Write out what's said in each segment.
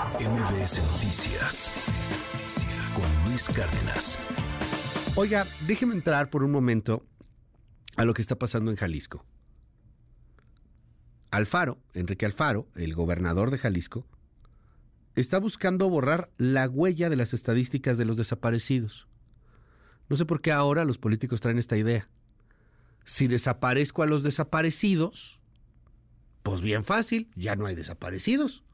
MBS Noticias con Luis Cárdenas. Oiga, déjeme entrar por un momento a lo que está pasando en Jalisco. Alfaro, Enrique Alfaro, el gobernador de Jalisco, está buscando borrar la huella de las estadísticas de los desaparecidos. No sé por qué ahora los políticos traen esta idea. Si desaparezco a los desaparecidos, pues bien fácil, ya no hay desaparecidos.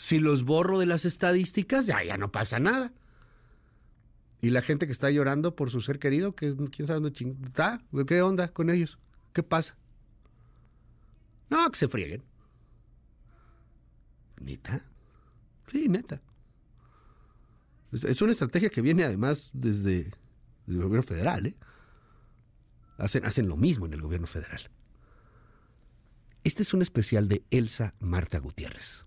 Si los borro de las estadísticas, ya, ya no pasa nada. Y la gente que está llorando por su ser querido, que quién sabe dónde. ¿Está? ¿Qué onda con ellos? ¿Qué pasa? No, que se frieguen. ¿Neta? Sí, neta. Es una estrategia que viene además desde, desde el gobierno federal. ¿eh? Hacen, hacen lo mismo en el gobierno federal. Este es un especial de Elsa Marta Gutiérrez.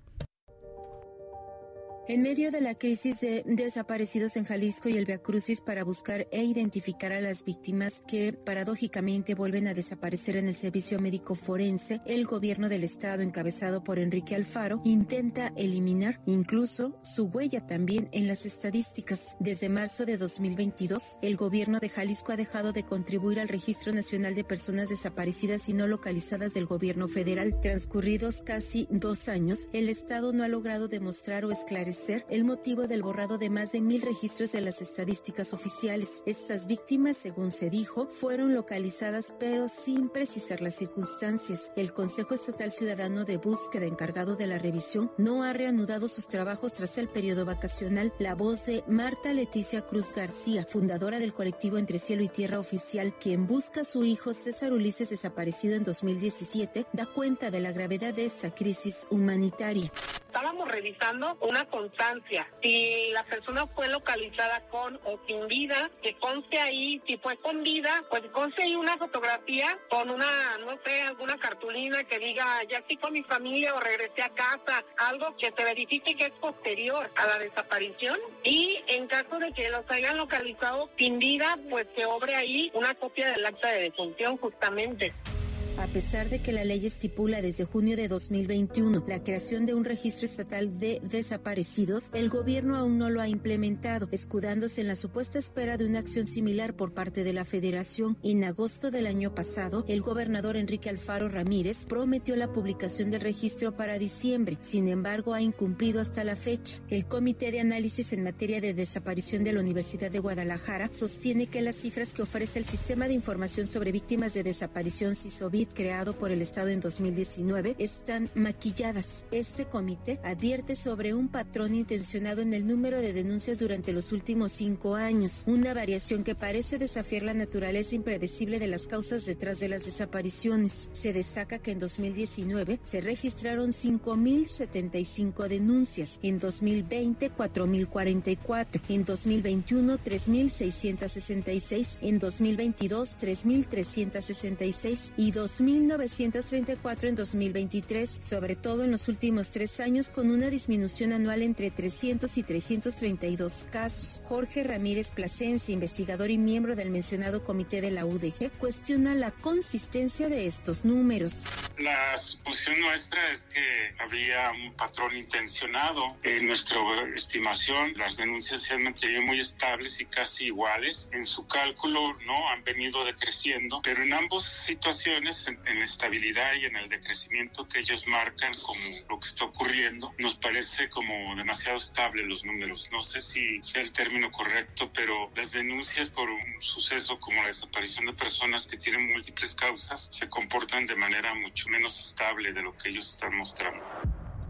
En medio de la crisis de desaparecidos en Jalisco y el Crucis para buscar e identificar a las víctimas que paradójicamente vuelven a desaparecer en el servicio médico forense, el gobierno del estado encabezado por Enrique Alfaro intenta eliminar incluso su huella también en las estadísticas. Desde marzo de 2022, el gobierno de Jalisco ha dejado de contribuir al Registro Nacional de Personas Desaparecidas y no localizadas del gobierno federal. Transcurridos casi dos años, el estado no ha logrado demostrar o esclarecer el motivo del borrado de más de mil registros de las estadísticas oficiales. Estas víctimas, según se dijo, fueron localizadas pero sin precisar las circunstancias. El Consejo Estatal Ciudadano de Búsqueda encargado de la revisión no ha reanudado sus trabajos tras el periodo vacacional. La voz de Marta Leticia Cruz García, fundadora del colectivo Entre Cielo y Tierra Oficial, quien busca a su hijo César Ulises desaparecido en 2017, da cuenta de la gravedad de esta crisis humanitaria. Estábamos revisando una constancia. Si la persona fue localizada con o sin vida, que conste ahí, si fue con vida, pues conste ahí una fotografía con una, no sé, alguna cartulina que diga, ya estoy con mi familia o regresé a casa, algo que se verifique que es posterior a la desaparición. Y en caso de que los hayan localizado sin vida, pues que obre ahí una copia del acta de defunción justamente. A pesar de que la ley estipula desde junio de 2021 la creación de un registro estatal de desaparecidos, el gobierno aún no lo ha implementado, escudándose en la supuesta espera de una acción similar por parte de la federación. En agosto del año pasado, el gobernador Enrique Alfaro Ramírez prometió la publicación del registro para diciembre, sin embargo ha incumplido hasta la fecha. El Comité de Análisis en materia de desaparición de la Universidad de Guadalajara sostiene que las cifras que ofrece el Sistema de Información sobre Víctimas de Desaparición Creado por el Estado en 2019 están maquilladas. Este comité advierte sobre un patrón intencionado en el número de denuncias durante los últimos cinco años, una variación que parece desafiar la naturaleza impredecible de las causas detrás de las desapariciones. Se destaca que en 2019 se registraron 5.075 denuncias, en 2020 4.044, en 2021 3.666, en 2022 3.366 y 2 2.934 en 2023, sobre todo en los últimos tres años, con una disminución anual entre 300 y 332 casos. Jorge Ramírez Plasencia, investigador y miembro del mencionado comité de la UDG, cuestiona la consistencia de estos números. La suposición nuestra es que había un patrón intencionado. En nuestra estimación, las denuncias se han mantenido muy estables y casi iguales. En su cálculo no han venido decreciendo, pero en ambas situaciones en, la estabilidad y en el decrecimiento que ellos marcan como lo que está ocurriendo, nos parece como demasiado estable los números. No sé si sea el término correcto, pero las denuncias por un suceso como la desaparición de personas que tienen múltiples causas se comportan de manera mucho menos estable de lo que ellos están mostrando.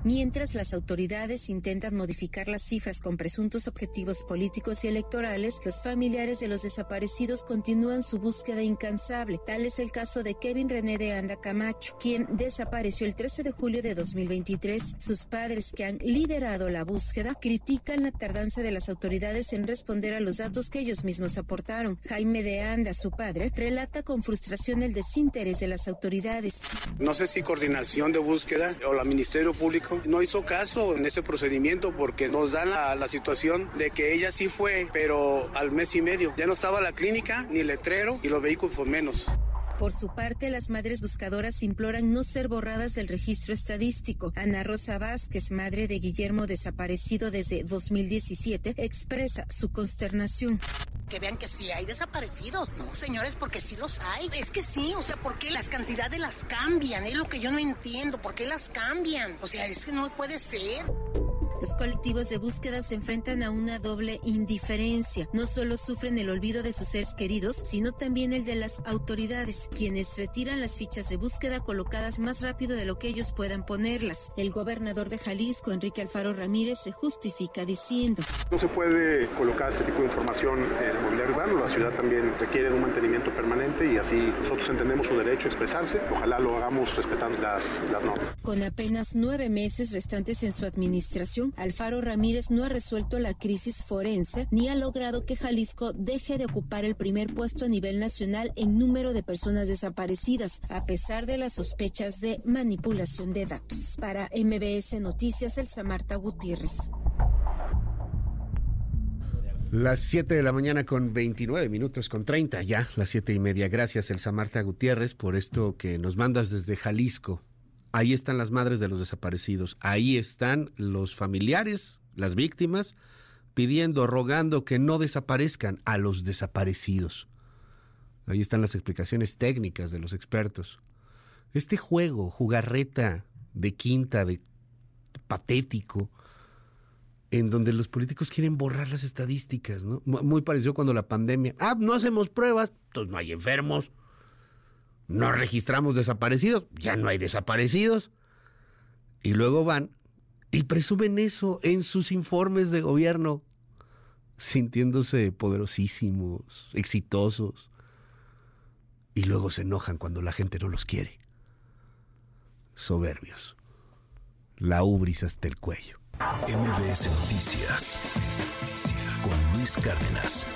Mientras las autoridades intentan modificar las cifras con presuntos objetivos políticos y electorales, los familiares de los desaparecidos continúan su búsqueda incansable. Tal es el caso de Kevin René de Anda Camacho, quien desapareció el 13 de julio de 2023. Sus padres, que han liderado la búsqueda, critican la tardanza de las autoridades en responder a los datos que ellos mismos aportaron. Jaime de Anda, su padre, relata con frustración el desinterés de las autoridades. No sé si coordinación de búsqueda o la Ministerio Público no hizo caso en ese procedimiento porque nos dan la, situación de que ella sí fue, pero al mes y medio. Ya no estaba la clínica ni letrero y los vehículos por menos. Por su parte, las madres buscadoras imploran no ser borradas del registro estadístico. Ana Rosa Vázquez, madre de Guillermo desaparecido desde 2017, expresa su consternación que vean que sí hay desaparecidos. No, señores, porque sí los hay. Es que sí, o sea, ¿por qué las cantidades las cambian? Es lo que yo no entiendo. ¿Por qué las cambian? O sea, es que no puede ser. Los colectivos de búsqueda se enfrentan a una doble indiferencia. No solo sufren el olvido de sus seres queridos, sino también el de las autoridades, quienes retiran las fichas de búsqueda colocadas más rápido de lo que ellos puedan ponerlas. El gobernador de Jalisco, Enrique Alfaro Ramírez, se justifica diciendo. No se puede colocar este tipo de información en el mobiliario urbano. La ciudad también requiere de un mantenimiento permanente y así nosotros entendemos su derecho a expresarse. Ojalá lo hagamos respetando las, las normas. Con apenas nueve meses restantes en su administración, Alfaro Ramírez no ha resuelto la crisis forense ni ha logrado que Jalisco deje de ocupar el primer puesto a nivel nacional en número de personas desaparecidas, a pesar de las sospechas de manipulación de datos. Para MBS Noticias, Elsa Marta Gutiérrez. Las 7 de la mañana con 29 minutos, con 30 ya, las siete y media. Gracias, Elsa Marta Gutiérrez, por esto que nos mandas desde Jalisco. Ahí están las madres de los desaparecidos, ahí están los familiares, las víctimas, pidiendo, rogando que no desaparezcan a los desaparecidos. Ahí están las explicaciones técnicas de los expertos. Este juego, jugarreta de quinta, de patético, en donde los políticos quieren borrar las estadísticas, ¿no? Muy parecido cuando la pandemia. Ah, no hacemos pruebas, entonces no hay enfermos no registramos desaparecidos, ya no hay desaparecidos. Y luego van y presumen eso en sus informes de gobierno, sintiéndose poderosísimos, exitosos. Y luego se enojan cuando la gente no los quiere. Soberbios. La ubris hasta el cuello. MBS Noticias con Luis Cárdenas.